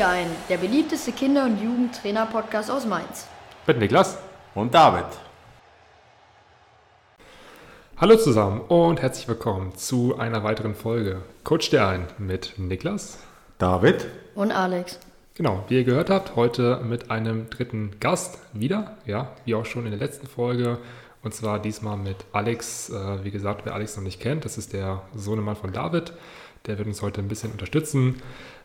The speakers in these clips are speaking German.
Dir ein, der beliebteste Kinder- und Jugendtrainer-Podcast aus Mainz. Mit Niklas. Und David. Hallo zusammen und herzlich willkommen zu einer weiteren Folge Coach dir ein mit Niklas. David. Und Alex. Genau, wie ihr gehört habt, heute mit einem dritten Gast wieder, ja, wie auch schon in der letzten Folge. Und zwar diesmal mit Alex. Äh, wie gesagt, wer Alex noch nicht kennt, das ist der Sohnemann von David. Der wird uns heute ein bisschen unterstützen.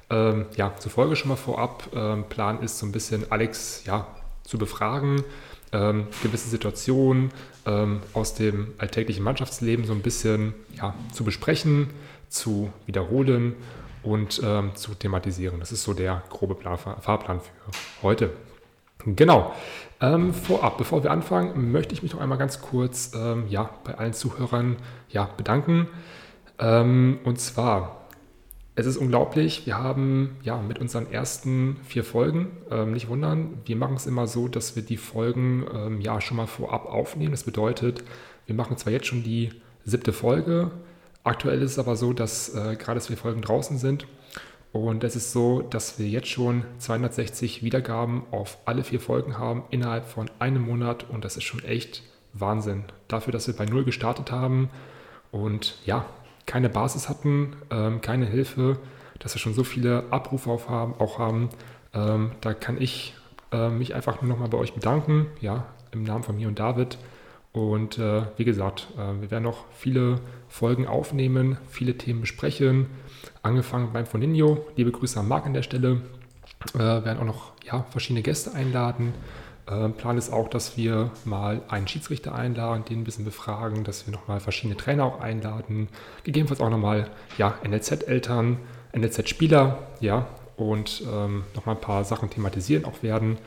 Ähm, ja, zur Folge schon mal vorab. Ähm, Plan ist so ein bisschen Alex ja, zu befragen, ähm, gewisse Situationen ähm, aus dem alltäglichen Mannschaftsleben so ein bisschen ja, zu besprechen, zu wiederholen und ähm, zu thematisieren. Das ist so der grobe Plan, Fahrplan für heute. Genau. Ähm, vorab, bevor wir anfangen, möchte ich mich noch einmal ganz kurz ähm, ja, bei allen Zuhörern ja, bedanken. Ähm, und zwar, es ist unglaublich, wir haben ja mit unseren ersten vier Folgen, ähm, nicht wundern, wir machen es immer so, dass wir die Folgen ähm, ja schon mal vorab aufnehmen. Das bedeutet, wir machen zwar jetzt schon die siebte Folge, aktuell ist es aber so, dass äh, gerade vier Folgen draußen sind. Und es ist so, dass wir jetzt schon 260 Wiedergaben auf alle vier Folgen haben innerhalb von einem Monat. Und das ist schon echt Wahnsinn. Dafür, dass wir bei Null gestartet haben. Und ja, keine Basis hatten, ähm, keine Hilfe, dass wir schon so viele Abrufe auf haben, auch haben, ähm, da kann ich äh, mich einfach nur nochmal bei euch bedanken, ja, im Namen von mir und David. Und äh, wie gesagt, äh, wir werden noch viele Folgen aufnehmen, viele Themen besprechen angefangen beim Foninho. Liebe Grüße an Marc an der Stelle. Äh, werden auch noch ja, verschiedene Gäste einladen. Äh, Plan ist auch, dass wir mal einen Schiedsrichter einladen, den ein bisschen befragen, dass wir nochmal verschiedene Trainer auch einladen. Gegebenenfalls auch nochmal ja, NLZ-Eltern, NLZ-Spieler, ja, und ähm, nochmal ein paar Sachen thematisieren auch werden,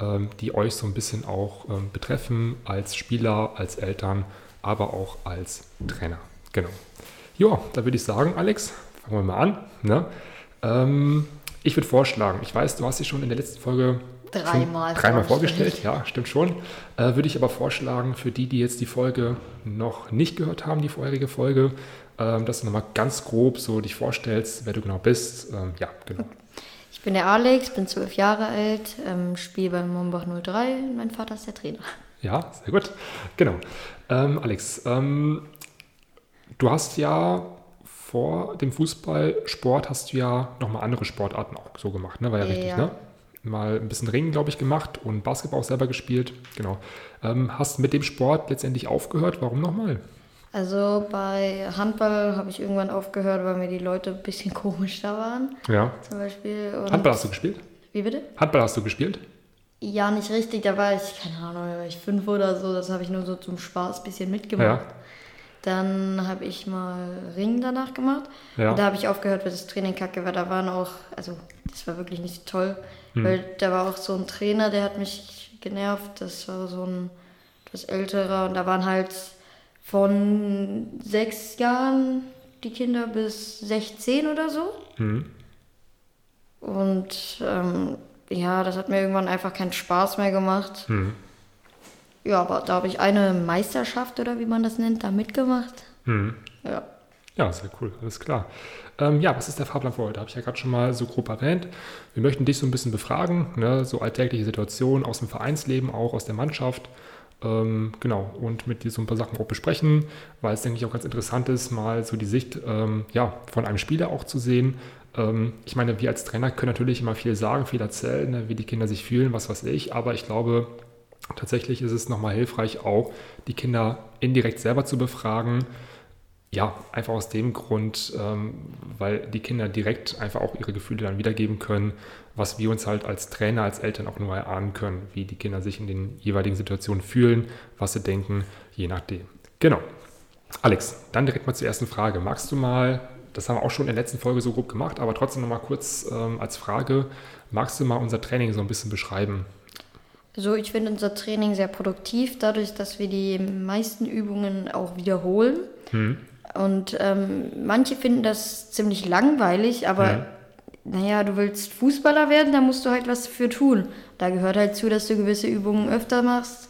ähm, die euch so ein bisschen auch ähm, betreffen als Spieler, als Eltern, aber auch als Trainer. Genau. Ja, da würde ich sagen, Alex, fangen wir mal an. Ne? Ähm, ich würde vorschlagen, ich weiß, du hast dich schon in der letzten Folge dreimal, dreimal vorgestellt. Ja, stimmt schon. Äh, würde ich aber vorschlagen, für die, die jetzt die Folge noch nicht gehört haben, die vorherige Folge, äh, dass du nochmal ganz grob so dich vorstellst, wer du genau bist. Ähm, ja, genau. Ich bin der Alex, bin zwölf Jahre alt, ähm, spiele beim Mombach 03. Mein Vater ist der Trainer. Ja, sehr gut. Genau. Ähm, Alex, ähm, du hast ja vor dem Fußballsport hast du ja nochmal andere Sportarten auch so gemacht, ne? War ja, ja. richtig, ne? Mal ein bisschen Ringen, glaube ich, gemacht und Basketball auch selber gespielt. Genau. Ähm, hast mit dem Sport letztendlich aufgehört. Warum nochmal? Also bei Handball habe ich irgendwann aufgehört, weil mir die Leute ein bisschen komisch da waren. Ja. Zum Beispiel. Und Handball hast du gespielt? Wie bitte? Handball hast du gespielt? Ja, nicht richtig. Da war ich, keine Ahnung, da war ich fünf oder so. Das habe ich nur so zum Spaß ein bisschen mitgemacht. Ja. Dann habe ich mal Ring danach gemacht. Ja. Und da habe ich aufgehört, weil das Training kacke war. Da waren auch, also das war wirklich nicht toll, hm. weil da war auch so ein Trainer, der hat mich genervt. Das war so ein etwas älterer und da waren halt von sechs Jahren die Kinder bis 16 oder so. Hm. Und ähm, ja, das hat mir irgendwann einfach keinen Spaß mehr gemacht. Hm. Ja, aber da habe ich eine Meisterschaft oder wie man das nennt, da mitgemacht. Hm. Ja. Ja, sehr cool, alles klar. Ähm, ja, was ist der Fahrplan für heute? Habe ich ja gerade schon mal so grob erwähnt. Wir möchten dich so ein bisschen befragen, ne? so alltägliche Situationen aus dem Vereinsleben, auch aus der Mannschaft. Ähm, genau, und mit dir so ein paar Sachen auch besprechen, weil es, denke ich, auch ganz interessant ist, mal so die Sicht ähm, ja, von einem Spieler auch zu sehen. Ähm, ich meine, wir als Trainer können natürlich immer viel sagen, viel erzählen, ne? wie die Kinder sich fühlen, was weiß ich, aber ich glaube, Tatsächlich ist es nochmal hilfreich, auch die Kinder indirekt selber zu befragen. Ja, einfach aus dem Grund, ähm, weil die Kinder direkt einfach auch ihre Gefühle dann wiedergeben können, was wir uns halt als Trainer, als Eltern auch nur erahnen können, wie die Kinder sich in den jeweiligen Situationen fühlen, was sie denken, je nachdem. Genau. Alex, dann direkt mal zur ersten Frage. Magst du mal, das haben wir auch schon in der letzten Folge so grob gemacht, aber trotzdem nochmal kurz ähm, als Frage, magst du mal unser Training so ein bisschen beschreiben? So, ich finde unser Training sehr produktiv, dadurch, dass wir die meisten Übungen auch wiederholen. Hm. Und ähm, manche finden das ziemlich langweilig, aber hm. naja, du willst Fußballer werden, da musst du halt was für tun. Da gehört halt zu, dass du gewisse Übungen öfter machst.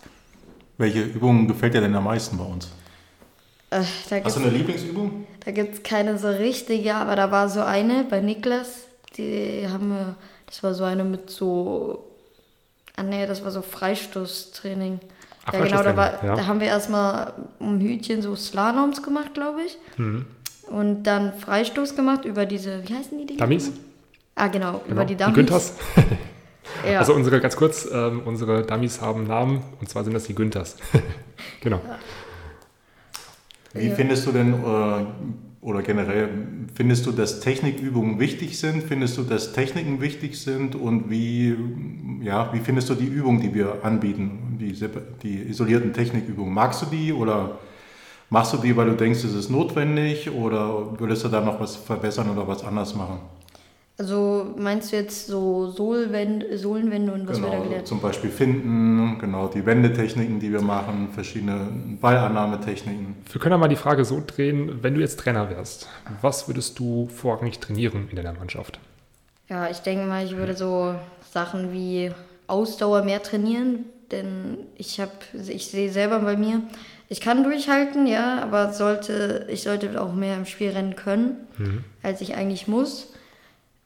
Welche Übungen gefällt dir denn am meisten bei uns? Äh, Hast du eine Lieblingsübung? Da gibt es keine so richtige, aber da war so eine bei Niklas, die haben wir, das war so eine mit so, ah nee, das war so Freistoßtraining. Ach, ja, genau, da, war, ja. da haben wir erstmal um Hütchen so Slaloms gemacht, glaube ich. Mhm. Und dann Freistoß gemacht über diese, wie heißen die Dinge? Dummies? Ah, genau, genau. über die Dummies. Die Günthers. ja. Also unsere, ganz kurz, ähm, unsere Dummies haben Namen und zwar sind das die Günthers. genau. Wie findest du denn, äh, oder generell, findest du, dass Technikübungen wichtig sind? Findest du, dass Techniken wichtig sind? Und wie, ja, wie findest du die Übungen, die wir anbieten, die, die isolierten Technikübungen? Magst du die oder Machst du die, weil du denkst, es ist notwendig oder würdest du da noch was verbessern oder was anders machen? Also meinst du jetzt so Sohlwände, Sohlenwände und was genau, wir da gelernt Zum Beispiel Finden, genau, die Wendetechniken, die wir machen, verschiedene Ballannahmetechniken. Wir können ja mal die Frage so drehen, wenn du jetzt Trainer wärst, was würdest du vorrangig trainieren in deiner Mannschaft? Ja, ich denke mal, ich würde so Sachen wie Ausdauer mehr trainieren, denn ich habe, ich sehe selber bei mir, ich kann durchhalten, ja, aber sollte, ich sollte auch mehr im Spiel rennen können, mhm. als ich eigentlich muss.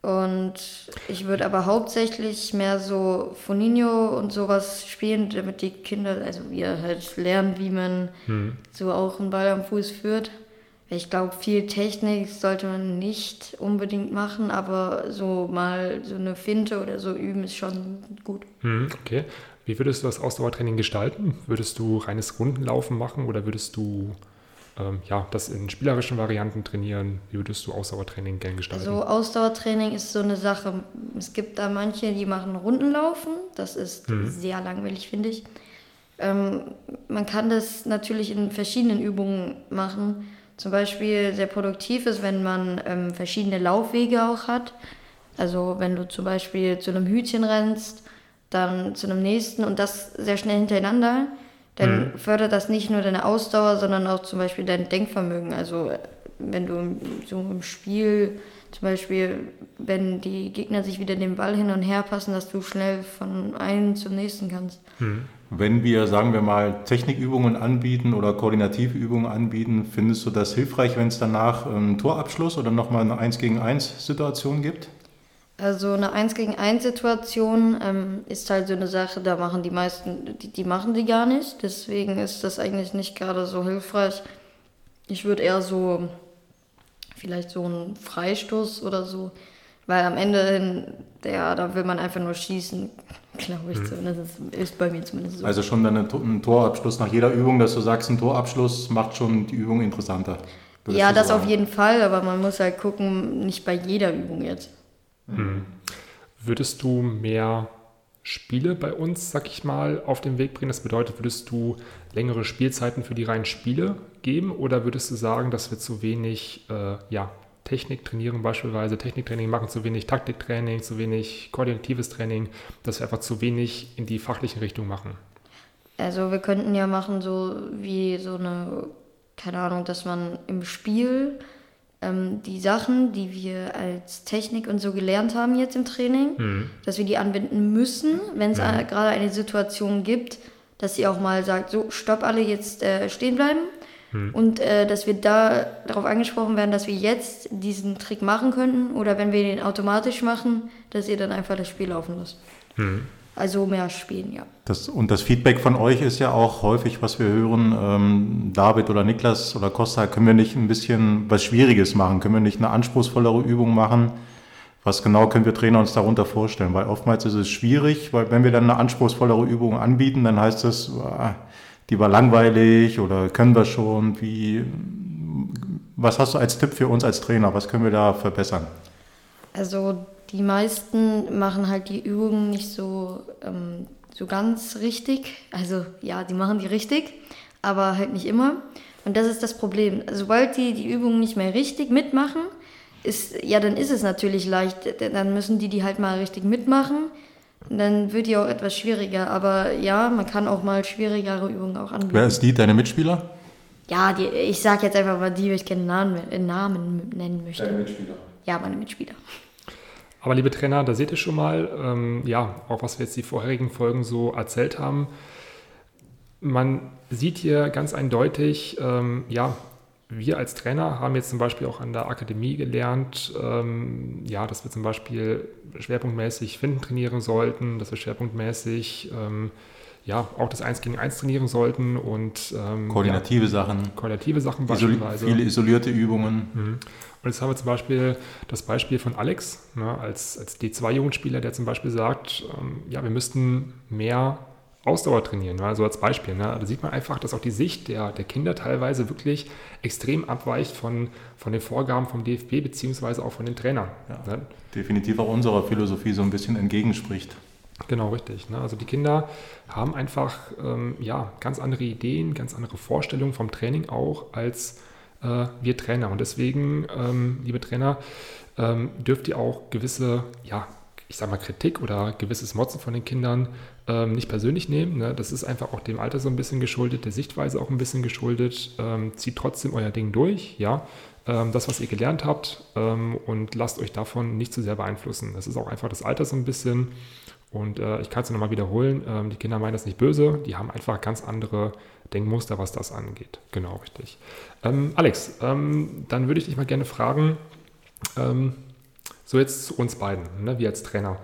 Und ich würde aber hauptsächlich mehr so Foninho und sowas spielen, damit die Kinder, also wir halt lernen, wie man mhm. so auch einen Ball am Fuß führt. Ich glaube, viel Technik sollte man nicht unbedingt machen, aber so mal so eine Finte oder so üben ist schon gut. Mhm, okay. Wie würdest du das Ausdauertraining gestalten? Würdest du reines Rundenlaufen machen oder würdest du ähm, ja, das in spielerischen Varianten trainieren? Wie würdest du Ausdauertraining gern gestalten? Also Ausdauertraining ist so eine Sache. Es gibt da manche, die machen Rundenlaufen. Das ist mhm. sehr langweilig, finde ich. Ähm, man kann das natürlich in verschiedenen Übungen machen. Zum Beispiel sehr produktiv ist, wenn man ähm, verschiedene Laufwege auch hat. Also wenn du zum Beispiel zu einem Hütchen rennst dann zu einem nächsten und das sehr schnell hintereinander, dann mhm. fördert das nicht nur deine Ausdauer, sondern auch zum Beispiel dein Denkvermögen. Also wenn du so im Spiel zum Beispiel, wenn die Gegner sich wieder den Ball hin und her passen, dass du schnell von einem zum nächsten kannst. Mhm. Wenn wir, sagen wir mal, Technikübungen anbieten oder Koordinativübungen anbieten, findest du das hilfreich, wenn es danach einen Torabschluss oder nochmal eine 1 gegen 1 Situation gibt? Also eine 1 gegen 1 Situation ähm, ist halt so eine Sache, da machen die meisten, die, die machen die gar nicht. Deswegen ist das eigentlich nicht gerade so hilfreich. Ich würde eher so, vielleicht so einen Freistoß oder so, weil am Ende hin, ja, da will man einfach nur schießen, glaube ich. Mhm. Zumindest ist, bei mir zumindest so. Also schon dann ein Torabschluss nach jeder Übung, dass du sagst, ein Torabschluss macht schon die Übung interessanter. Ja, das sagen. auf jeden Fall, aber man muss halt gucken, nicht bei jeder Übung jetzt. Mhm. Würdest du mehr Spiele bei uns, sag ich mal, auf den Weg bringen? Das bedeutet, würdest du längere Spielzeiten für die reinen Spiele geben oder würdest du sagen, dass wir zu wenig äh, ja, Technik trainieren, beispielsweise Techniktraining machen, zu wenig Taktiktraining, zu wenig koordinatives Training, dass wir einfach zu wenig in die fachlichen Richtungen machen? Also wir könnten ja machen so wie so eine, keine Ahnung, dass man im Spiel ähm, die Sachen, die wir als Technik und so gelernt haben jetzt im Training, mhm. dass wir die anwenden müssen, wenn es mhm. gerade eine Situation gibt, dass sie auch mal sagt, so, stopp alle, jetzt äh, stehen bleiben. Mhm. Und äh, dass wir da darauf angesprochen werden, dass wir jetzt diesen Trick machen könnten oder wenn wir den automatisch machen, dass ihr dann einfach das Spiel laufen lasst. Also mehr spielen, ja. Das, und das Feedback von euch ist ja auch häufig, was wir hören, ähm, David oder Niklas oder Costa, können wir nicht ein bisschen was Schwieriges machen? Können wir nicht eine anspruchsvollere Übung machen? Was genau können wir Trainer uns darunter vorstellen? Weil oftmals ist es schwierig, weil wenn wir dann eine anspruchsvollere Übung anbieten, dann heißt es, ah, die war langweilig oder können wir schon. Wie, was hast du als Tipp für uns als Trainer? Was können wir da verbessern? Also die meisten machen halt die Übungen nicht so, ähm, so ganz richtig. Also ja, die machen die richtig, aber halt nicht immer. Und das ist das Problem. Sobald die die Übungen nicht mehr richtig mitmachen, ist, ja, dann ist es natürlich leicht. Dann müssen die die halt mal richtig mitmachen. Und dann wird die auch etwas schwieriger. Aber ja, man kann auch mal schwierigere Übungen auch anbieten. Wer ist die, deine Mitspieler? Ja, die, ich sag jetzt einfach mal die, weil ich keine Namen, Namen nennen möchte. Deine Mitspieler? Ja, meine Mitspieler. Aber liebe Trainer, da seht ihr schon mal, ähm, ja, auch was wir jetzt die vorherigen Folgen so erzählt haben. Man sieht hier ganz eindeutig, ähm, ja, wir als Trainer haben jetzt zum Beispiel auch an der Akademie gelernt, ähm, ja, dass wir zum Beispiel schwerpunktmäßig Finden trainieren sollten, dass wir schwerpunktmäßig ähm, ja, auch das 1 gegen 1 trainieren sollten und ähm, koordinative ja, Sachen. Koordinative Sachen beispielsweise. Viele isolierte Übungen. Mhm. Und jetzt haben wir zum Beispiel das Beispiel von Alex, ne, als, als D2-Jugendspieler, der zum Beispiel sagt, ähm, ja, wir müssten mehr Ausdauer trainieren, ne, also als Beispiel. Ne, da sieht man einfach, dass auch die Sicht der, der Kinder teilweise wirklich extrem abweicht von, von den Vorgaben vom DFB beziehungsweise auch von den Trainern. Ja, ne? Definitiv auch unserer Philosophie so ein bisschen entgegenspricht. Genau, richtig. Ne? Also die Kinder haben einfach ähm, ja, ganz andere Ideen, ganz andere Vorstellungen vom Training auch als äh, wir Trainer. Und deswegen, ähm, liebe Trainer, ähm, dürft ihr auch gewisse, ja, ich sag mal, Kritik oder gewisses Motzen von den Kindern ähm, nicht persönlich nehmen. Ne? Das ist einfach auch dem Alter so ein bisschen geschuldet, der Sichtweise auch ein bisschen geschuldet. Ähm, zieht trotzdem euer Ding durch, ja. Ähm, das, was ihr gelernt habt und lasst euch davon nicht zu sehr beeinflussen. Das ist auch einfach das Alter so ein bisschen. Und äh, ich kann es nochmal wiederholen, ähm, die Kinder meinen das nicht böse, die haben einfach ganz andere Denkmuster, was das angeht. Genau, richtig. Ähm, Alex, ähm, dann würde ich dich mal gerne fragen, ähm, so jetzt zu uns beiden, ne, wir als Trainer.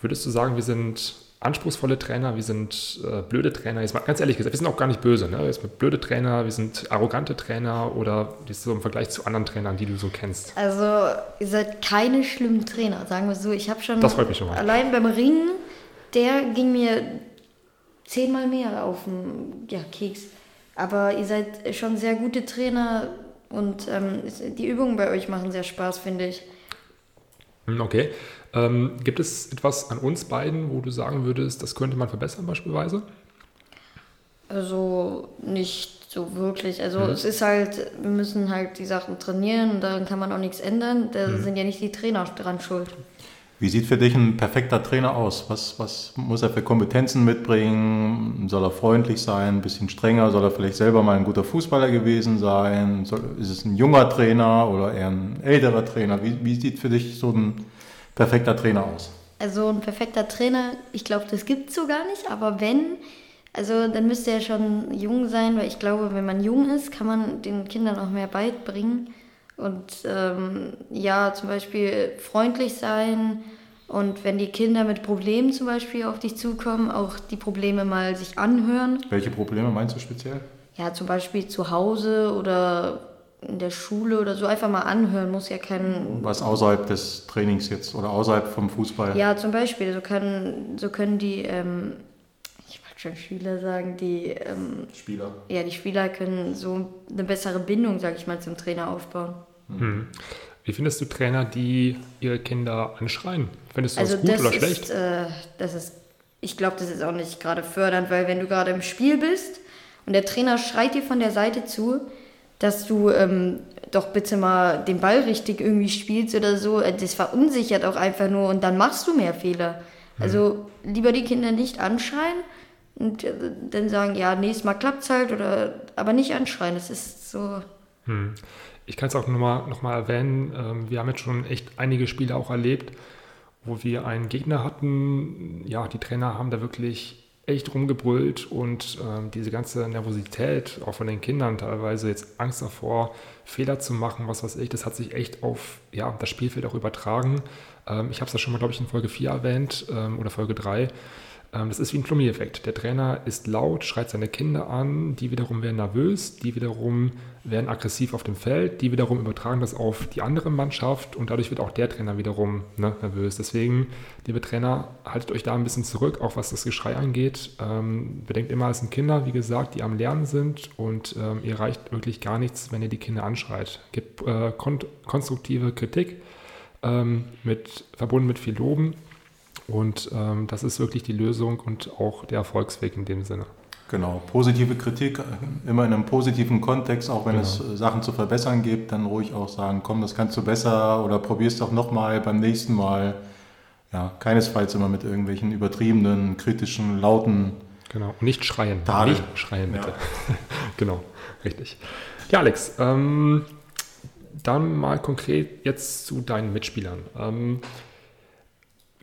Würdest du sagen, wir sind anspruchsvolle Trainer, wir sind äh, blöde Trainer. Jetzt mal ganz ehrlich gesagt, wir sind auch gar nicht böse. Ne? Wir sind blöde Trainer, wir sind arrogante Trainer oder wie ist so im Vergleich zu anderen Trainern, die du so kennst? Also, ihr seid keine schlimmen Trainer, sagen wir so. Ich habe schon, das freut mich schon mal. allein beim Ringen, der ging mir zehnmal mehr auf den ja, Keks. Aber ihr seid schon sehr gute Trainer und ähm, die Übungen bei euch machen sehr Spaß, finde ich. Hm, okay. Ähm, gibt es etwas an uns beiden, wo du sagen würdest, das könnte man verbessern beispielsweise? Also nicht so wirklich. Also mhm. es ist halt, wir müssen halt die Sachen trainieren und daran kann man auch nichts ändern. Da mhm. sind ja nicht die Trainer dran schuld. Wie sieht für dich ein perfekter Trainer aus? Was, was muss er für Kompetenzen mitbringen? Soll er freundlich sein, ein bisschen strenger? Soll er vielleicht selber mal ein guter Fußballer gewesen sein? Soll, ist es ein junger Trainer oder eher ein älterer Trainer? Wie, wie sieht für dich so ein perfekter Trainer aus? Also ein perfekter Trainer, ich glaube, das gibt es so gar nicht. Aber wenn, also dann müsste er schon jung sein, weil ich glaube, wenn man jung ist, kann man den Kindern auch mehr beibringen. Und ähm, ja, zum Beispiel freundlich sein und wenn die Kinder mit Problemen zum Beispiel auf dich zukommen, auch die Probleme mal sich anhören. Welche Probleme meinst du speziell? Ja, zum Beispiel zu Hause oder in der Schule oder so einfach mal anhören, muss ja kein. Was außerhalb des Trainings jetzt oder außerhalb vom Fußball? Ja, zum Beispiel, so können, so können die, ähm, ich wollte schon Schüler sagen, die ähm, Spieler. Ja, die Spieler können so eine bessere Bindung, sag ich mal, zum Trainer aufbauen. Mhm. Wie findest du Trainer, die ihre Kinder anschreien? Findest du also das gut das oder ist, schlecht? Äh, das ist, ich glaube, das ist auch nicht gerade fördernd, weil wenn du gerade im Spiel bist und der Trainer schreit dir von der Seite zu, dass du ähm, doch bitte mal den Ball richtig irgendwie spielst oder so, äh, das verunsichert auch einfach nur und dann machst du mehr Fehler. Mhm. Also lieber die Kinder nicht anschreien und äh, dann sagen, ja, nächstes Mal klappt es halt, oder, aber nicht anschreien, das ist so. Hm. Ich kann es auch nochmal noch mal erwähnen, ähm, wir haben jetzt schon echt einige Spiele auch erlebt, wo wir einen Gegner hatten, ja, die Trainer haben da wirklich echt rumgebrüllt und ähm, diese ganze Nervosität, auch von den Kindern teilweise jetzt Angst davor, Fehler zu machen, was weiß ich, das hat sich echt auf ja, das Spielfeld auch übertragen. Ähm, ich habe es ja schon mal, glaube ich, in Folge 4 erwähnt ähm, oder Folge 3. Ähm, das ist wie ein Flummi-Effekt. Der Trainer ist laut, schreit seine Kinder an, die wiederum werden nervös, die wiederum werden aggressiv auf dem Feld, die wiederum übertragen das auf die andere Mannschaft und dadurch wird auch der Trainer wiederum ne, nervös. Deswegen, liebe Trainer, haltet euch da ein bisschen zurück, auch was das Geschrei angeht. Ähm, bedenkt immer, es sind Kinder, wie gesagt, die am Lernen sind und ähm, ihr reicht wirklich gar nichts, wenn ihr die Kinder anschreit. Gebt äh, kon konstruktive Kritik, ähm, mit, verbunden mit viel Loben und ähm, das ist wirklich die Lösung und auch der Erfolgsweg in dem Sinne. Genau, positive Kritik, immer in einem positiven Kontext, auch wenn genau. es äh, Sachen zu verbessern gibt, dann ruhig auch sagen, komm, das kannst du besser oder probier's doch nochmal beim nächsten Mal. Ja, keinesfalls immer mit irgendwelchen übertriebenen, kritischen, lauten. Genau, und nicht schreien. Tadel. Nicht schreien, bitte. Ja. genau, richtig. Ja, Alex, ähm, dann mal konkret jetzt zu deinen Mitspielern. Ähm,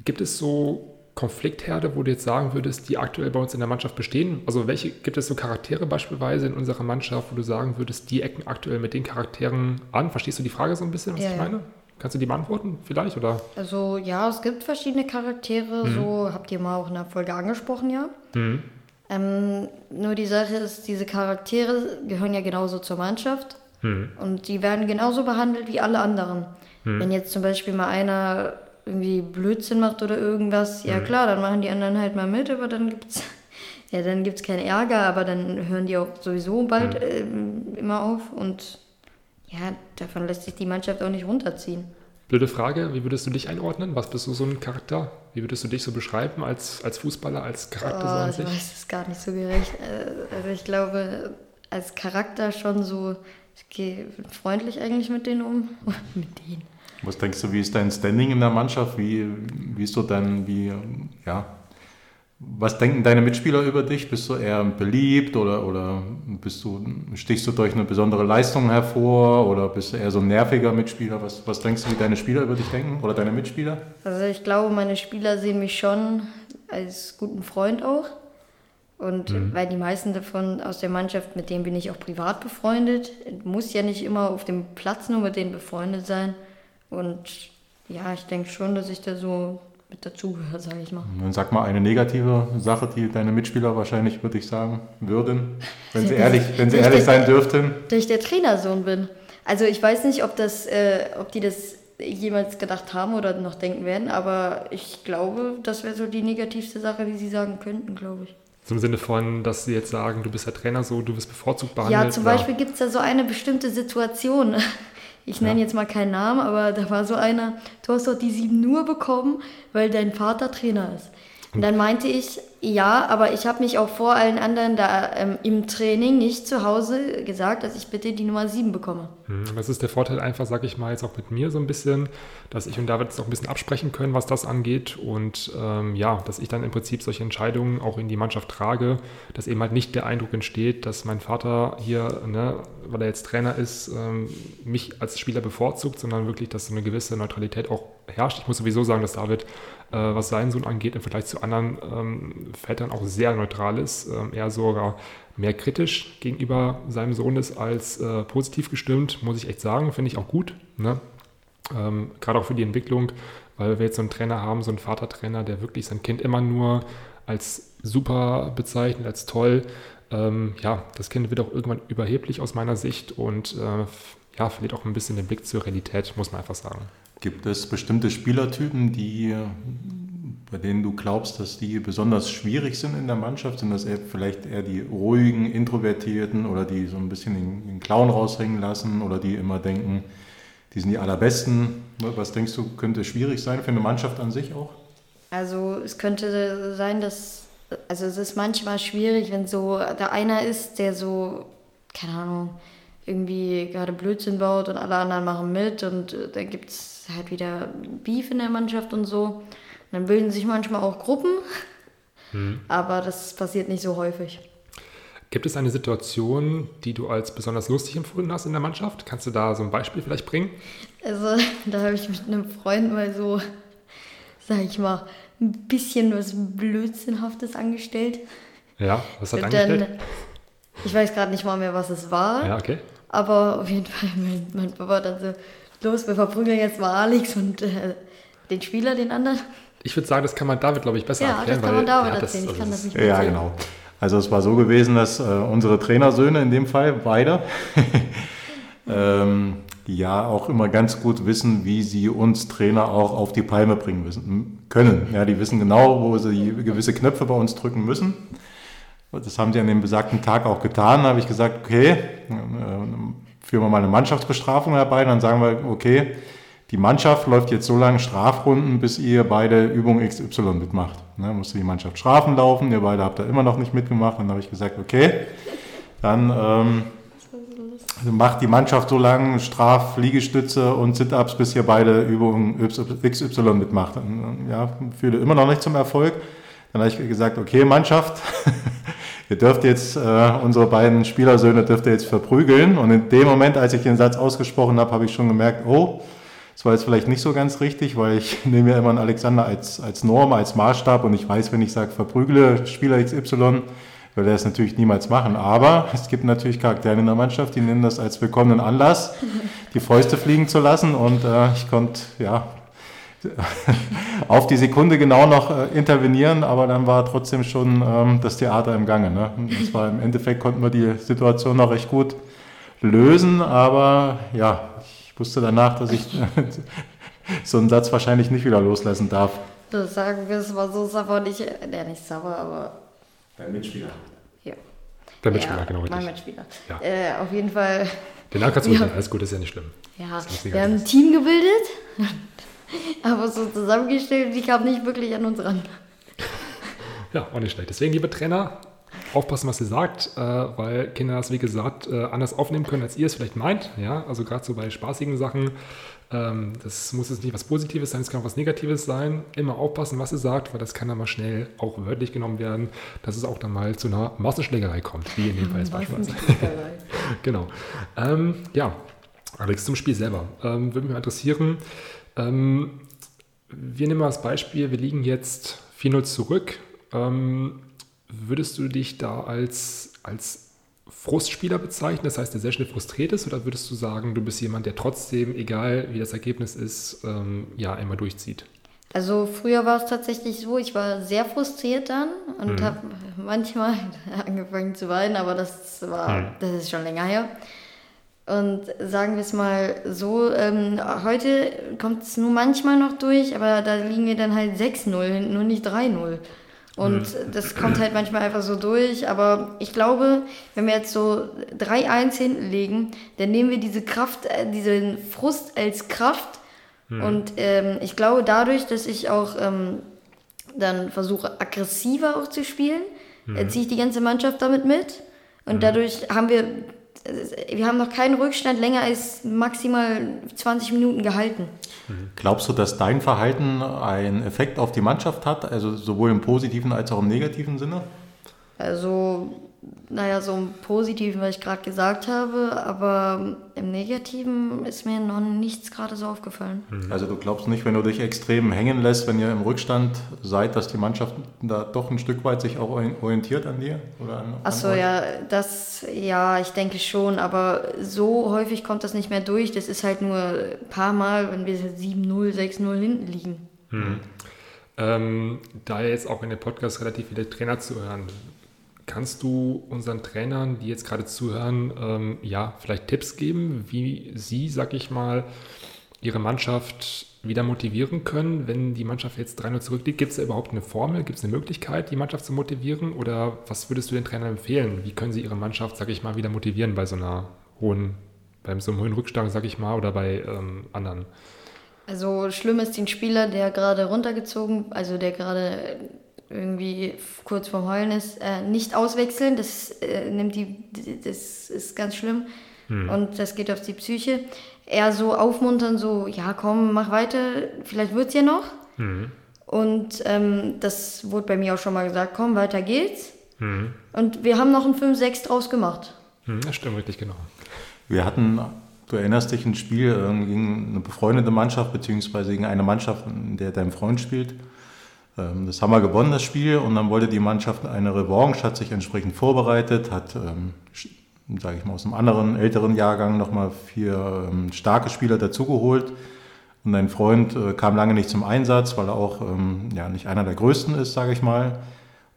Gibt es so Konfliktherde, wo du jetzt sagen würdest, die aktuell bei uns in der Mannschaft bestehen? Also welche gibt es so Charaktere beispielsweise in unserer Mannschaft, wo du sagen würdest, die ecken aktuell mit den Charakteren an? Verstehst du die Frage so ein bisschen, was ja, ich meine? Kannst du die beantworten vielleicht? Oder? Also ja, es gibt verschiedene Charaktere, mhm. so habt ihr mal auch in der Folge angesprochen, ja. Mhm. Ähm, nur die Sache ist, diese Charaktere gehören ja genauso zur Mannschaft mhm. und die werden genauso behandelt wie alle anderen. Mhm. Wenn jetzt zum Beispiel mal einer irgendwie Blödsinn macht oder irgendwas, ja mhm. klar, dann machen die anderen halt mal mit, aber dann gibt's ja dann gibt's keinen Ärger, aber dann hören die auch sowieso bald mhm. äh, immer auf und ja, davon lässt sich die Mannschaft auch nicht runterziehen. Blöde Frage, wie würdest du dich einordnen? Was bist du so ein Charakter? Wie würdest du dich so beschreiben als, als Fußballer, als Charakter? Oh, so ich weiß es gar nicht so gerecht. Äh, also ich glaube, als Charakter schon so, ich gehe freundlich eigentlich mit denen um. mit denen. Was denkst du, wie ist dein Standing in der Mannschaft? Wie, wie ist so dein, wie, ja, was denken deine Mitspieler über dich? Bist du eher beliebt oder, oder bist du, stichst du durch eine besondere Leistung hervor oder bist du eher so ein nerviger Mitspieler? Was, was denkst du, wie deine Spieler über dich denken oder deine Mitspieler? Also ich glaube, meine Spieler sehen mich schon als guten Freund auch. Und mhm. weil die meisten davon aus der Mannschaft, mit denen bin ich auch privat befreundet, muss ja nicht immer auf dem Platz nur mit denen befreundet sein. Und ja, ich denke schon, dass ich da so mit dazugehört, sage ich mal. Dann sag mal eine negative Sache, die deine Mitspieler wahrscheinlich, würde ich sagen, würden, wenn sie ehrlich, wenn sie ehrlich sein dürften. Dass ich der Trainersohn bin. Also ich weiß nicht, ob, das, äh, ob die das jemals gedacht haben oder noch denken werden, aber ich glaube, das wäre so die negativste Sache, die sie sagen könnten, glaube ich. Zum Sinne von, dass sie jetzt sagen, du bist der Trainer so, du bist bevorzugt behandelt. Ja, zum Beispiel gibt es da so eine bestimmte Situation. Ich nenne ja. jetzt mal keinen Namen, aber da war so einer, du hast doch die sieben nur bekommen, weil dein Vater Trainer ist. Und dann meinte ich, ja, aber ich habe mich auch vor allen anderen da ähm, im Training nicht zu Hause gesagt, dass ich bitte die Nummer 7 bekomme. Hm, das ist der Vorteil einfach, sag ich mal, jetzt auch mit mir so ein bisschen, dass ich und David jetzt auch ein bisschen absprechen können, was das angeht. Und ähm, ja, dass ich dann im Prinzip solche Entscheidungen auch in die Mannschaft trage, dass eben halt nicht der Eindruck entsteht, dass mein Vater hier, ne, weil er jetzt Trainer ist, ähm, mich als Spieler bevorzugt, sondern wirklich, dass so eine gewisse Neutralität auch herrscht. Ich muss sowieso sagen, dass David äh, was seinen Sohn angeht, im Vergleich zu anderen ähm, Vätern auch sehr neutral ist, ähm, er sogar mehr kritisch gegenüber seinem Sohn ist als äh, positiv gestimmt, muss ich echt sagen, finde ich auch gut. Ne? Ähm, Gerade auch für die Entwicklung, weil wir jetzt so einen Trainer haben, so einen Vatertrainer, der wirklich sein Kind immer nur als super bezeichnet, als toll. Ähm, ja, das Kind wird auch irgendwann überheblich aus meiner Sicht und äh, ja, verliert auch ein bisschen den Blick zur Realität, muss man einfach sagen. Gibt es bestimmte Spielertypen, die, bei denen du glaubst, dass die besonders schwierig sind in der Mannschaft? Sind das vielleicht eher die ruhigen, introvertierten oder die so ein bisschen den, den Clown raushängen lassen oder die immer denken, die sind die allerbesten? Was denkst du, könnte schwierig sein für eine Mannschaft an sich auch? Also es könnte sein, dass, also es ist manchmal schwierig, wenn so da einer ist, der so, keine Ahnung, irgendwie gerade Blödsinn baut und alle anderen machen mit und äh, dann gibt es halt wieder Beef in der Mannschaft und so. Und dann bilden sich manchmal auch Gruppen, hm. aber das passiert nicht so häufig. Gibt es eine Situation, die du als besonders lustig empfunden hast in der Mannschaft? Kannst du da so ein Beispiel vielleicht bringen? Also, da habe ich mit einem Freund mal so, sag ich mal, ein bisschen was Blödsinnhaftes angestellt. Ja, was hat angestellt? Dann, ich weiß gerade nicht mal mehr, was es war. Ja, okay. Aber auf jeden Fall, mein, mein Papa dann so, los, wir verprügeln jetzt mal Alex und äh, den Spieler, den anderen. Ich würde sagen, das kann man David, glaube ich, besser ja, erklären. Ja, das kann man David erzählen. ich kann das nicht mehr Ja, genau. Also es war so gewesen, dass äh, unsere Trainersöhne in dem Fall, beide, ähm, ja auch immer ganz gut wissen, wie sie uns Trainer auch auf die Palme bringen müssen, können. Ja, die wissen genau, wo sie gewisse Knöpfe bei uns drücken müssen. Das haben sie an dem besagten Tag auch getan. Da habe ich gesagt, okay, äh, führen wir mal eine Mannschaftsbestrafung herbei, dann sagen wir, okay, die Mannschaft läuft jetzt so lange Strafrunden, bis ihr beide Übung XY mitmacht. Ne, musste die Mannschaft Strafen laufen, ihr beide habt da immer noch nicht mitgemacht. Dann habe ich gesagt, okay, dann ähm, macht die Mannschaft so lange Straf, Liegestütze und Sit-Ups, bis ihr beide Übungen XY mitmacht. Ja, fühle immer noch nicht zum Erfolg. Dann habe ich gesagt, okay, Mannschaft, ihr dürft jetzt, äh, unsere beiden Spielersöhne dürft ihr jetzt verprügeln. Und in dem Moment, als ich den Satz ausgesprochen habe, habe ich schon gemerkt, oh, Das war jetzt vielleicht nicht so ganz richtig, weil ich nehme ja immer einen Alexander als, als Norm, als Maßstab und ich weiß, wenn ich sage, verprügle Spieler XY, will er es natürlich niemals machen. Aber es gibt natürlich Charaktere in der Mannschaft, die nehmen das als willkommenen Anlass, die Fäuste fliegen zu lassen und äh, ich konnte, ja, auf die Sekunde genau noch äh, intervenieren, aber dann war trotzdem schon ähm, das Theater im Gange. Ne? Das war im Endeffekt konnten wir die Situation noch recht gut lösen, aber ja, ich wusste danach, dass ich so einen Satz wahrscheinlich nicht wieder loslassen darf. Das sagen wir es mal so sauer nicht, der nicht sauer, aber. Dein Mitspieler. Ja. Der Mitspieler, ja, genau. Richtig. Mein Mitspieler. Ja. Äh, auf jeden Fall. Den kannst du ja. alles gut, ist ja nicht schlimm. Ja, wir haben ein Team gebildet, aber so zusammengestellt, die kam nicht wirklich an uns ran. Ja, auch nicht schlecht. Deswegen, liebe Trainer, aufpassen, was ihr sagt, äh, weil Kinder das, wie gesagt, äh, anders aufnehmen können, als ihr es vielleicht meint. Ja, also gerade so bei spaßigen Sachen. Ähm, das muss jetzt nicht was Positives sein, es kann auch was Negatives sein. Immer aufpassen, was ihr sagt, weil das kann dann mal schnell auch wörtlich genommen werden, dass es auch dann mal zu einer Massenschlägerei kommt, wie in dem Fall jetzt beispielsweise. genau. Ähm, ja, Alex, zum Spiel selber. Ähm, würde mich mal interessieren. Ähm, wir nehmen mal das Beispiel, wir liegen jetzt 4-0 zurück. Ähm, Würdest du dich da als, als Frustspieler bezeichnen, das heißt, der sehr schnell frustriert ist, oder würdest du sagen, du bist jemand, der trotzdem, egal wie das Ergebnis ist, ähm, ja, einmal durchzieht? Also früher war es tatsächlich so, ich war sehr frustriert dann und mhm. habe manchmal angefangen zu weinen, aber das war, mhm. das ist schon länger her. Und sagen wir es mal so, ähm, heute kommt es nur manchmal noch durch, aber da liegen wir dann halt 6-0 hinten und nicht 3-0. Und mhm. das kommt halt manchmal einfach so durch. Aber ich glaube, wenn wir jetzt so 3-1 hinten legen, dann nehmen wir diese Kraft, äh, diesen Frust als Kraft. Mhm. Und ähm, ich glaube, dadurch, dass ich auch ähm, dann versuche, aggressiver auch zu spielen, mhm. ziehe ich die ganze Mannschaft damit mit. Und mhm. dadurch haben wir wir haben noch keinen Rückstand länger als maximal 20 Minuten gehalten. Glaubst du, dass dein Verhalten einen Effekt auf die Mannschaft hat, also sowohl im positiven als auch im negativen Sinne? Also naja, so im Positiven, was ich gerade gesagt habe, aber im Negativen ist mir noch nichts gerade so aufgefallen. Mhm. Also du glaubst nicht, wenn du dich extrem hängen lässt, wenn ihr im Rückstand seid, dass die Mannschaft da doch ein Stück weit sich auch orientiert an dir? Oder an, Achso, ja, das, ja, ich denke schon, aber so häufig kommt das nicht mehr durch. Das ist halt nur ein paar Mal, wenn wir 7-0, 6-0 hinten liegen. Mhm. Ähm, da jetzt auch in dem Podcast relativ viele Trainer zu hören, Kannst du unseren Trainern, die jetzt gerade zuhören, ähm, ja, vielleicht Tipps geben, wie sie, sag ich mal, ihre Mannschaft wieder motivieren können, wenn die Mannschaft jetzt 3-0 zurückliegt? Gibt es da überhaupt eine Formel? Gibt es eine Möglichkeit, die Mannschaft zu motivieren? Oder was würdest du den Trainern empfehlen? Wie können sie ihre Mannschaft, sag ich mal, wieder motivieren bei so einer hohen, beim so einem hohen Rückstand, sag ich mal, oder bei ähm, anderen? Also schlimm ist den Spieler, der gerade runtergezogen, also der gerade irgendwie kurz vorm Heulen ist, äh, nicht auswechseln. Das äh, nimmt die, das ist ganz schlimm hm. und das geht auf die Psyche. Eher so aufmuntern, so ja komm, mach weiter, vielleicht wird's ja noch. Hm. Und ähm, das wurde bei mir auch schon mal gesagt, komm, weiter geht's. Hm. Und wir haben noch ein 5-6 draus gemacht. Hm, das stimmt richtig, genau. Wir hatten, du erinnerst dich, ein Spiel äh, gegen eine befreundete Mannschaft, beziehungsweise gegen eine Mannschaft, in der dein Freund spielt. Ähm, das haben wir gewonnen, das Spiel, und dann wollte die Mannschaft eine Revanche, hat sich entsprechend vorbereitet, hat, ähm, sage ich mal, aus einem anderen, älteren Jahrgang nochmal vier ähm, starke Spieler dazugeholt. Und ein Freund äh, kam lange nicht zum Einsatz, weil er auch ähm, ja, nicht einer der größten ist, sage ich mal.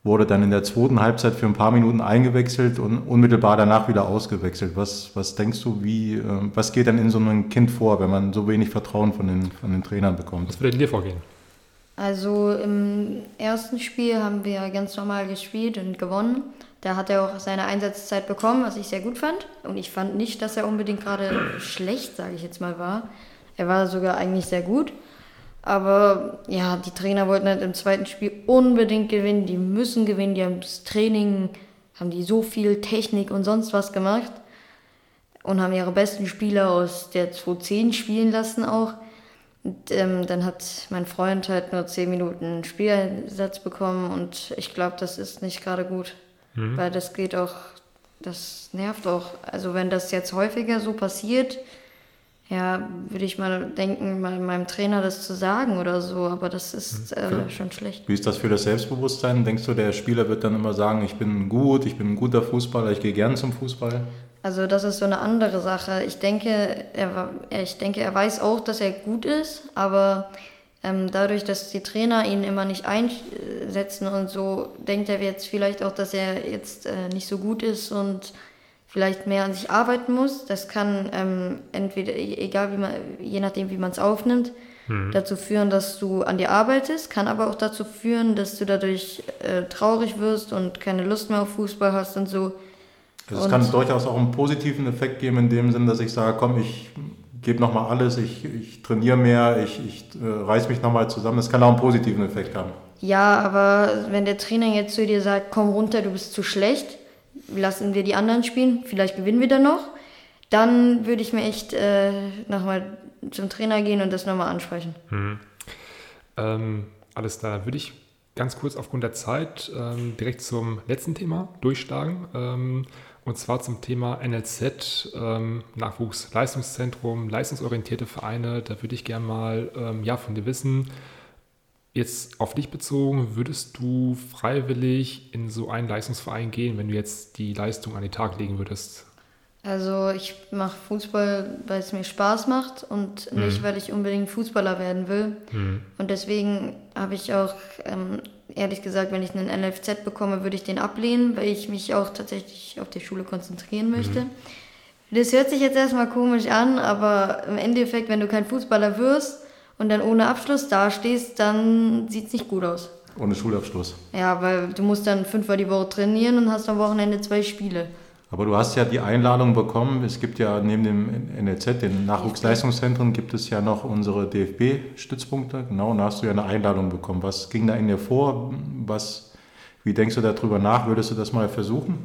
Wurde dann in der zweiten Halbzeit für ein paar Minuten eingewechselt und unmittelbar danach wieder ausgewechselt. Was, was denkst du, wie, äh, was geht denn in so einem Kind vor, wenn man so wenig Vertrauen von den, von den Trainern bekommt? Was würde in dir vorgehen? Also im ersten Spiel haben wir ganz normal gespielt und gewonnen. Da hat er auch seine Einsatzzeit bekommen, was ich sehr gut fand. Und ich fand nicht, dass er unbedingt gerade schlecht, sage ich jetzt mal, war. Er war sogar eigentlich sehr gut. Aber ja, die Trainer wollten halt im zweiten Spiel unbedingt gewinnen. Die müssen gewinnen. Die haben das Training, haben die so viel Technik und sonst was gemacht. Und haben ihre besten Spieler aus der 210 spielen lassen auch. Und, ähm, dann hat mein Freund halt nur zehn Minuten Spieleinsatz bekommen und ich glaube, das ist nicht gerade gut, mhm. weil das geht auch, das nervt auch. Also wenn das jetzt häufiger so passiert, Ja, würde ich mal denken, mal meinem Trainer das zu sagen oder so, aber das ist äh, schon schlecht. Wie ist das für das Selbstbewusstsein? Denkst du, der Spieler wird dann immer sagen, ich bin gut, ich bin ein guter Fußballer, ich gehe gern zum Fußball? Also das ist so eine andere Sache. Ich denke, er, ich denke, er weiß auch, dass er gut ist, aber ähm, dadurch, dass die Trainer ihn immer nicht einsetzen und so, denkt er jetzt vielleicht auch, dass er jetzt äh, nicht so gut ist und vielleicht mehr an sich arbeiten muss. Das kann ähm, entweder, e-, egal wie man, je nachdem wie man es aufnimmt, mhm. dazu führen, dass du an dir arbeitest, kann aber auch dazu führen, dass du dadurch äh, traurig wirst und keine Lust mehr auf Fußball hast und so. Also es kann durchaus auch einen positiven Effekt geben, in dem Sinn, dass ich sage, komm, ich gebe nochmal alles, ich, ich trainiere mehr, ich, ich äh, reiß mich nochmal zusammen. Das kann auch einen positiven Effekt haben. Ja, aber wenn der Trainer jetzt zu dir sagt, komm runter, du bist zu schlecht, lassen wir die anderen spielen, vielleicht gewinnen wir dann noch, dann würde ich mir echt äh, nochmal zum Trainer gehen und das nochmal ansprechen. Mhm. Ähm, alles klar, würde ich ganz kurz aufgrund der Zeit ähm, direkt zum letzten Thema durchschlagen. Ähm, und zwar zum Thema NLZ, ähm, Nachwuchsleistungszentrum, leistungsorientierte Vereine. Da würde ich gerne mal ähm, ja, von dir wissen, jetzt auf dich bezogen, würdest du freiwillig in so einen Leistungsverein gehen, wenn du jetzt die Leistung an den Tag legen würdest? Also ich mache Fußball, weil es mir Spaß macht und mhm. nicht, weil ich unbedingt Fußballer werden will. Mhm. Und deswegen habe ich auch, ähm, ehrlich gesagt, wenn ich einen NFZ bekomme, würde ich den ablehnen, weil ich mich auch tatsächlich auf die Schule konzentrieren möchte. Mhm. Das hört sich jetzt erstmal komisch an, aber im Endeffekt, wenn du kein Fußballer wirst und dann ohne Abschluss dastehst, dann sieht es nicht gut aus. Ohne Schulabschluss. Ja, weil du musst dann fünfmal die Woche trainieren und hast am Wochenende zwei Spiele. Aber du hast ja die Einladung bekommen. Es gibt ja neben dem NLZ, den Nachwuchsleistungszentren, gibt es ja noch unsere DFB-Stützpunkte. Genau, und da hast du ja eine Einladung bekommen. Was ging da in dir vor? Was, wie denkst du darüber nach? Würdest du das mal versuchen?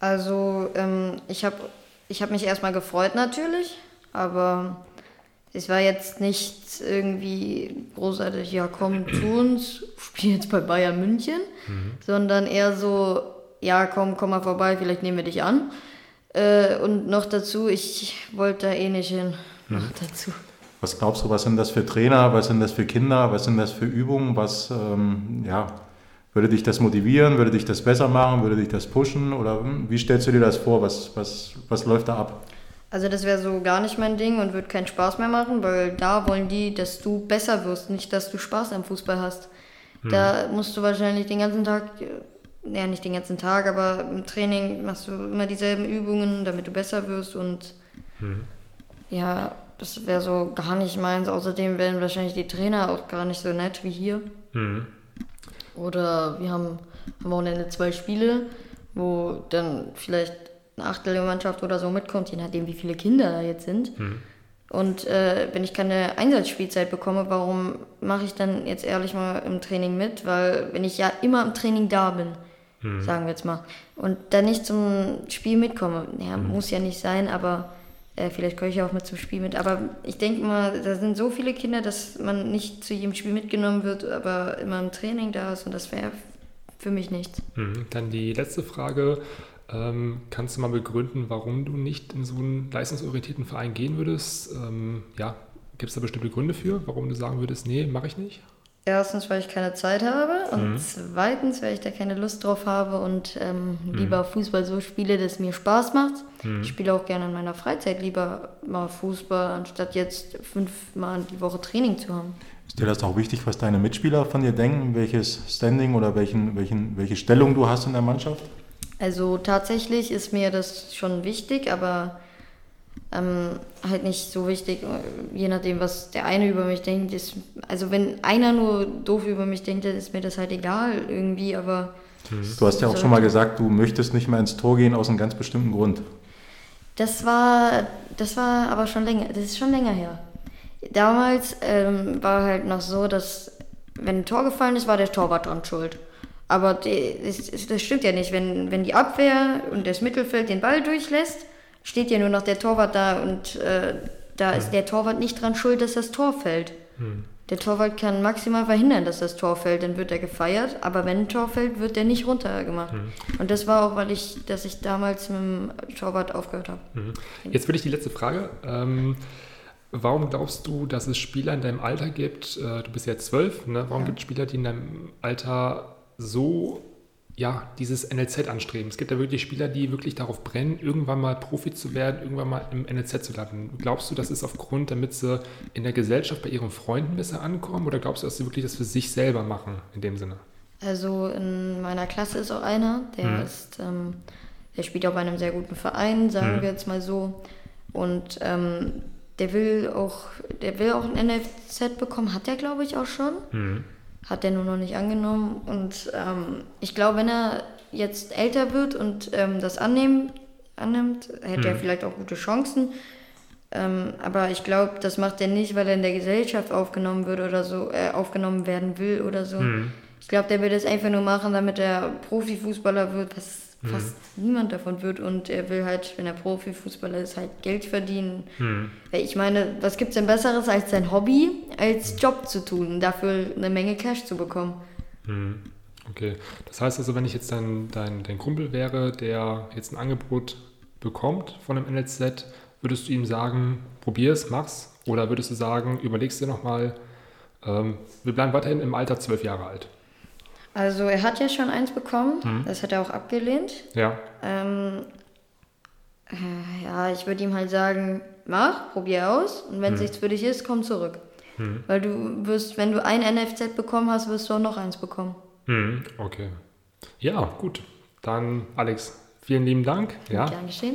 Also, ähm, ich habe ich hab mich erstmal gefreut natürlich, aber es war jetzt nicht irgendwie großartig, ja komm zu uns, spiel jetzt bei Bayern München, mhm. sondern eher so, ja, komm, komm mal vorbei, vielleicht nehmen wir dich an. Äh, und noch dazu, ich wollte da eh nicht hin. Noch mhm. dazu. Was glaubst du, was sind das für Trainer, was sind das für Kinder, was sind das für Übungen, was, ähm, ja, würde dich das motivieren, würde dich das besser machen, würde dich das pushen oder hm, wie stellst du dir das vor, was, was, was läuft da ab? Also das wäre so gar nicht mein Ding und würde keinen Spaß mehr machen, weil da wollen die, dass du besser wirst, nicht, dass du Spaß am Fußball hast. Hm. Da musst du wahrscheinlich den ganzen Tag ja nicht den ganzen Tag, aber im Training machst du immer dieselben Übungen, damit du besser wirst und mhm. ja, das wäre so gar nicht meins. Außerdem wären wahrscheinlich die Trainer auch gar nicht so nett wie hier. Mhm. Oder wir haben am Wochenende zwei Spiele, wo dann vielleicht eine Achtelmannschaft oder so mitkommt, je nachdem, wie viele Kinder da jetzt sind. Mhm. Und äh, wenn ich keine Einsatzspielzeit bekomme, warum mache ich dann jetzt ehrlich mal im Training mit? Weil wenn ich ja immer im Training da bin, mhm. sagen wir jetzt mal. Und dann nicht zum Spiel mitkomme. Ja, mhm. muss ja nicht sein, aber äh, vielleicht komme ich auch mit zum Spiel mit. Aber ich denke mal, da sind so viele Kinder, dass man nicht zu jedem Spiel mitgenommen wird, aber immer im Training da ist und das wäre für mich nichts. Mhm. Dann die letzte Frage. Ähm, kannst du mal begründen, warum du nicht in so einen leistungsorientierten Verein gehen würdest? Ähm, ja, gibt es da bestimmte Gründe für, warum du sagen würdest, nee, mache ich nicht? Erstens, weil ich keine Zeit habe und mhm. zweitens, weil ich da keine Lust drauf habe und ähm, mhm. lieber Fußball so spiele, dass es mir Spaß macht. Mhm. Ich spiele auch gerne in meiner Freizeit lieber mal Fußball, anstatt jetzt fünfmal die Woche Training zu haben. Ist dir das auch wichtig, was deine Mitspieler von dir denken, welches Standing oder welchen, welchen, welche Stellung du hast in der Mannschaft? Also tatsächlich ist mir das schon wichtig, aber ähm, halt nicht so wichtig, äh, je nachdem, was der eine über mich denkt. Ist, also wenn einer nur doof über mich denkt, dann ist mir das halt egal irgendwie, aber... Mhm. Du hast ja auch schon mal gesagt, du möchtest nicht mehr ins Tor gehen aus einem ganz bestimmten Grund. Das war, das war aber schon länger, das ist schon länger her. Damals ähm, war halt noch so, dass wenn ein Tor gefallen ist, war der Torwart dran schuld. Aber die, das, das, stimmt ja nicht. Wenn, wenn die Abwehr und das Mittelfeld den Ball durchlässt, steht ja nur noch der Torwart da und äh, da ist der Torwart nicht dran schuld, dass das Tor fällt. Hm. Der Torwart kann maximal verhindern, dass das Tor fällt, dann wird er gefeiert, aber wenn ein Tor fällt, wird er nicht runtergemacht. Hm. Und das war auch, weil ich, dass ich damals mit dem Torwart aufgehört habe. Hm. Jetzt würde ich die letzte Frage. Ähm, Warum glaubst du, dass es Spieler in deinem Alter gibt, äh, du bist ja zwölf, ne? warum ja. gibt es Spieler, die in deinem Alter so ja, dieses NLZ anstreben. Es gibt ja wirklich Spieler, die wirklich darauf brennen, irgendwann mal Profi zu werden, irgendwann mal im NLZ zu landen. Glaubst du, das ist aufgrund, damit sie in der Gesellschaft bei ihren Freunden besser ankommen oder glaubst du, dass sie wirklich das für sich selber machen in dem Sinne? Also in meiner Klasse ist auch einer, der hm. ist, ähm, der spielt auch bei einem sehr guten Verein, sagen hm. wir jetzt mal so. Und ähm, der will auch, der will auch ein NLZ bekommen, hat er glaube ich auch schon. Hm hat er nur noch nicht angenommen. Und ähm, ich glaube, wenn er jetzt älter wird und ähm, das annehmen, annimmt, hätte mhm. er vielleicht auch gute Chancen. Ähm, aber ich glaube, das macht er nicht, weil er in der Gesellschaft aufgenommen wird oder so, äh, aufgenommen werden will oder so. Mhm. Ich glaube, der will das einfach nur machen, damit er Profifußballer wird, was mhm. fast niemand davon wird. Und er will halt, wenn er Profifußballer ist, halt Geld verdienen. Mhm. Ich meine, was gibt es denn Besseres als sein Hobby, als Job zu tun, dafür eine Menge Cash zu bekommen? Mhm. Okay, das heißt also, wenn ich jetzt dein, dein, dein Kumpel wäre, der jetzt ein Angebot bekommt von einem NLZ, würdest du ihm sagen, probier's, mach's? Oder würdest du sagen, überlegst dir nochmal, ähm, wir bleiben weiterhin im Alter zwölf Jahre alt? Also er hat ja schon eins bekommen, mhm. das hat er auch abgelehnt. Ja. Ähm, äh, ja, ich würde ihm halt sagen, mach, probier aus und wenn es mhm. nichts für dich ist, komm zurück. Mhm. Weil du wirst, wenn du ein NFZ bekommen hast, wirst du auch noch eins bekommen. Mhm. Okay. Ja, gut. Dann, Alex, vielen lieben Dank, ja,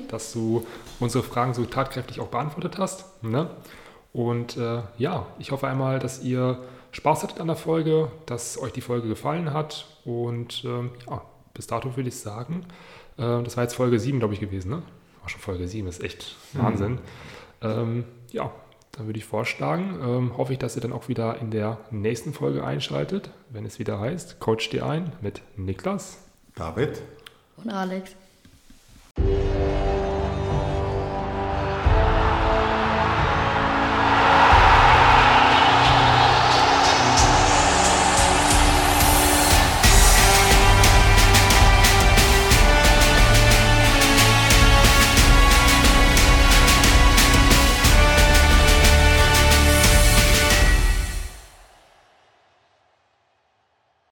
dass du unsere Fragen so tatkräftig auch beantwortet hast. Ne? Und äh, ja, ich hoffe einmal, dass ihr Spaß hattet an der Folge, dass euch die Folge gefallen hat. Und ähm, ja, bis dato würde ich sagen, äh, das war jetzt Folge 7, glaube ich, gewesen. Ne? War schon Folge 7, ist echt mhm. Wahnsinn. Ähm, ja, dann würde ich vorschlagen, ähm, hoffe ich, dass ihr dann auch wieder in der nächsten Folge einschaltet, wenn es wieder heißt, Coach dir ein mit Niklas, David und Alex.